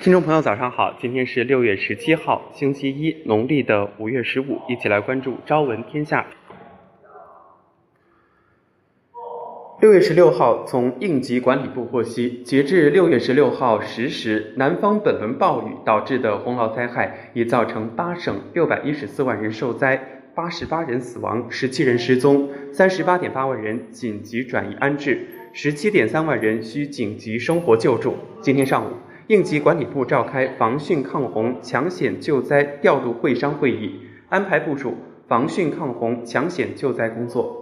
听众朋友，早上好！今天是六月十七号，星期一，农历的五月十五，一起来关注《朝闻天下》。六月十六号，从应急管理部获悉，截至六月十六号十时，南方本轮暴雨导致的洪涝灾害已造成八省六百一十四万人受灾，八十八人死亡，十七人失踪，三十八点八万人紧急转移安置，十七点三万人需紧急生活救助。今天上午。应急管理部召开防汛抗洪抢险救灾调度会商会议，安排部署防汛抗洪抢险救灾工作。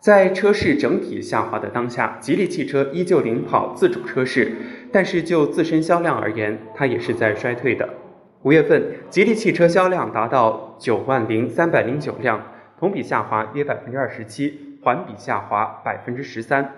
在车市整体下滑的当下，吉利汽车依旧领跑自主车市，但是就自身销量而言，它也是在衰退的。五月份，吉利汽车销量达到九万零三百零九辆，同比下滑约百分之二十七，环比下滑百分之十三。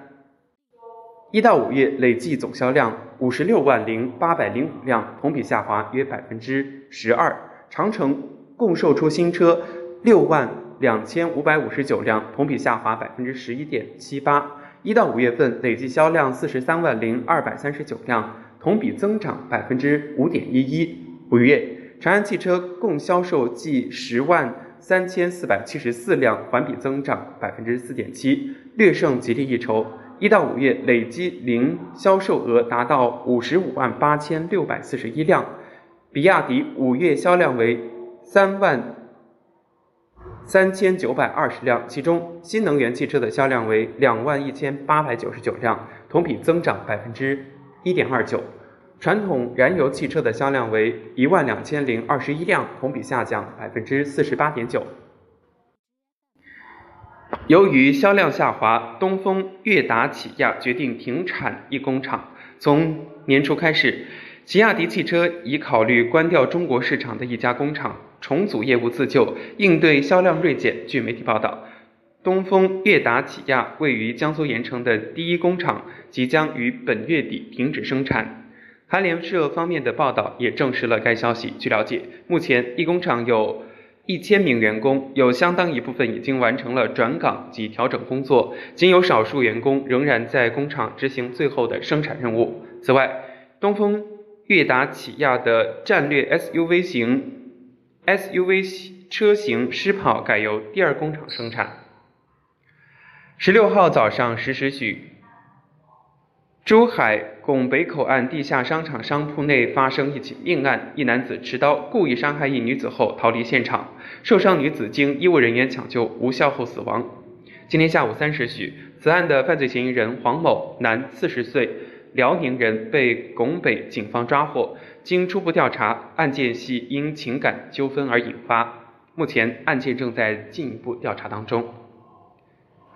一到五月累计总销量五十六万零八百零五辆，同比下滑约百分之十二。长城共售出新车六万两千五百五十九辆，同比下滑百分之十一点七八。一到五月份累计销量四十三万零二百三十九辆，同比增长百分之五点一一。五月长安汽车共销售计十万三千四百七十四辆，环比增长百分之四点七，略胜吉利一筹。一到五月累计零销售额达到五十五万八千六百四十一辆，比亚迪五月销量为三万三千九百二十辆，其中新能源汽车的销量为两万一千八百九十九辆，同比增长百分之一点二九；传统燃油汽车的销量为一万两千零二十一辆，同比下降百分之四十八点九。由于销量下滑，东风悦达起亚决定停产一工厂。从年初开始，起亚迪汽车已考虑关掉中国市场的一家工厂，重组业务自救，应对销量锐减。据媒体报道，东风悦达起亚位于江苏盐城的第一工厂即将于本月底停止生产。韩联社方面的报道也证实了该消息。据了解，目前一工厂有。一千名员工有相当一部分已经完成了转岗及调整工作，仅有少数员工仍然在工厂执行最后的生产任务。此外，东风悦达起亚的战略 SUV 型 SUV 车型狮跑改由第二工厂生产。十六号早上十时许。珠海拱北口岸地下商场商铺内发生一起命案，一男子持刀故意伤害一女子后逃离现场，受伤女子经医务人员抢救无效后死亡。今天下午三时许，此案的犯罪嫌疑人黄某，男，四十岁，辽宁人，被拱北警方抓获。经初步调查，案件系因情感纠纷而引发，目前案件正在进一步调查当中。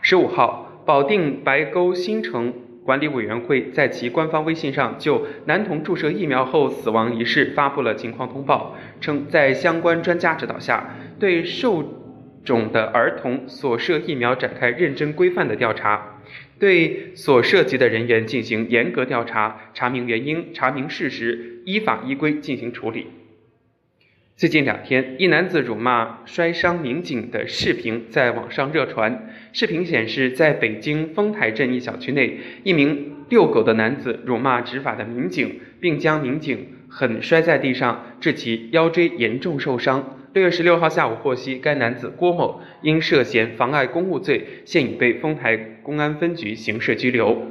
十五号，保定白沟新城。管理委员会在其官方微信上就男童注射疫苗后死亡一事发布了情况通报，称在相关专家指导下，对受种的儿童所涉疫苗展开认真规范的调查，对所涉及的人员进行严格调查，查明原因，查明事实，依法依规进行处理。最近两天，一男子辱骂摔伤民警的视频在网上热传。视频显示，在北京丰台镇一小区内，一名遛狗的男子辱骂执法的民警，并将民警狠摔在地上，致其腰椎严重受伤。六月十六号下午获悉，该男子郭某因涉嫌妨碍公务罪，现已被丰台公安分局刑事拘留。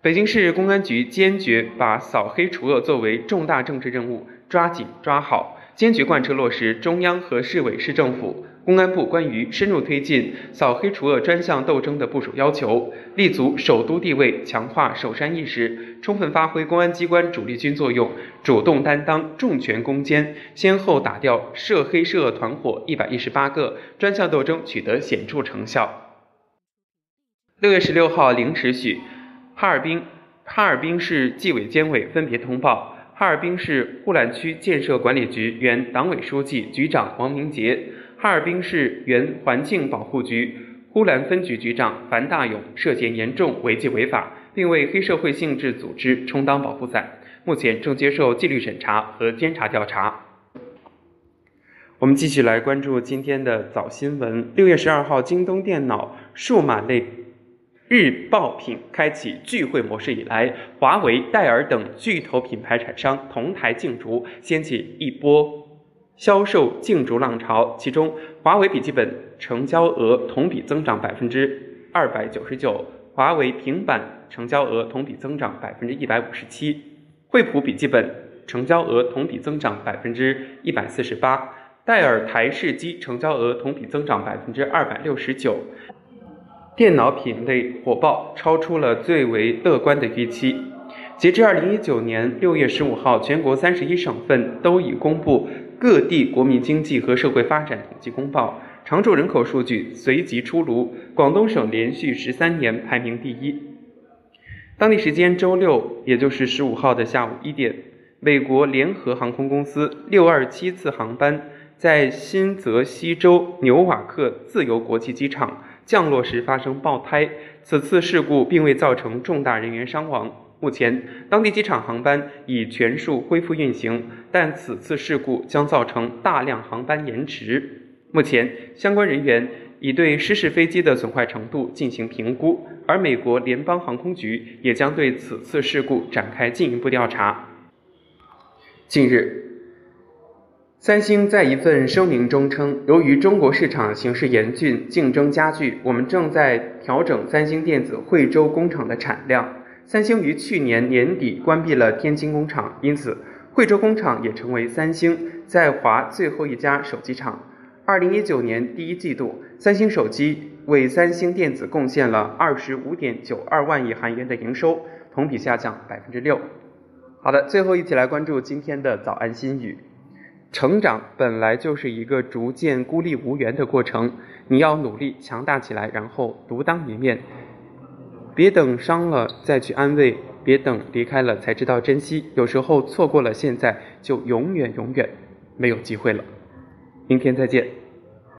北京市公安局坚决把扫黑除恶作为重大政治任务。抓紧抓好，坚决贯彻落实中央和市委市政府、公安部关于深入推进扫黑除恶专项斗争的部署要求，立足首都地位，强化守山意识，充分发挥公安机关主力军作用，主动担当重拳攻坚，先后打掉涉黑涉恶团伙一百一十八个，专项斗争取得显著成效。六月十六号零时许，哈尔滨哈尔滨市纪委监委分别通报。哈尔滨市呼兰区建设管理局原党委书记、局长王明杰，哈尔滨市原环境保护局呼兰分局局长樊大勇涉嫌严重违纪违法，并为黑社会性质组织充当保护伞，目前正接受纪律审查和监察调查。我们继续来关注今天的早新闻。六月十二号，京东电脑数码类。日爆品开启聚会模式以来，华为、戴尔等巨头品牌厂商同台竞逐，掀起一波销售竞逐浪潮。其中，华为笔记本成交额同比增长百分之二百九十九，华为平板成交额同比增长百分之一百五十七，惠普笔记本成交额同比增长百分之一百四十八，戴尔台式机成交额同比增长百分之二百六十九。电脑品类火爆，超出了最为乐观的预期。截至二零一九年六月十五号，全国三十一省份都已公布各地国民经济和社会发展统计公报，常住人口数据随即出炉。广东省连续十三年排名第一。当地时间周六，也就是十五号的下午一点，美国联合航空公司六二七次航班在新泽西州纽瓦克自由国际机场。降落时发生爆胎，此次事故并未造成重大人员伤亡。目前，当地机场航班已全数恢复运行，但此次事故将造成大量航班延迟。目前，相关人员已对失事飞机的损坏程度进行评估，而美国联邦航空局也将对此次事故展开进一步调查。近日。三星在一份声明中称，由于中国市场形势严峻，竞争加剧，我们正在调整三星电子惠州工厂的产量。三星于去年年底关闭了天津工厂，因此惠州工厂也成为三星在华最后一家手机厂。二零一九年第一季度，三星手机为三星电子贡献了二十五点九二万亿韩元的营收，同比下降百分之六。好的，最后一起来关注今天的早安心语。成长本来就是一个逐渐孤立无援的过程，你要努力强大起来，然后独当一面。别等伤了再去安慰，别等离开了才知道珍惜。有时候错过了现在，就永远永远没有机会了。明天再见。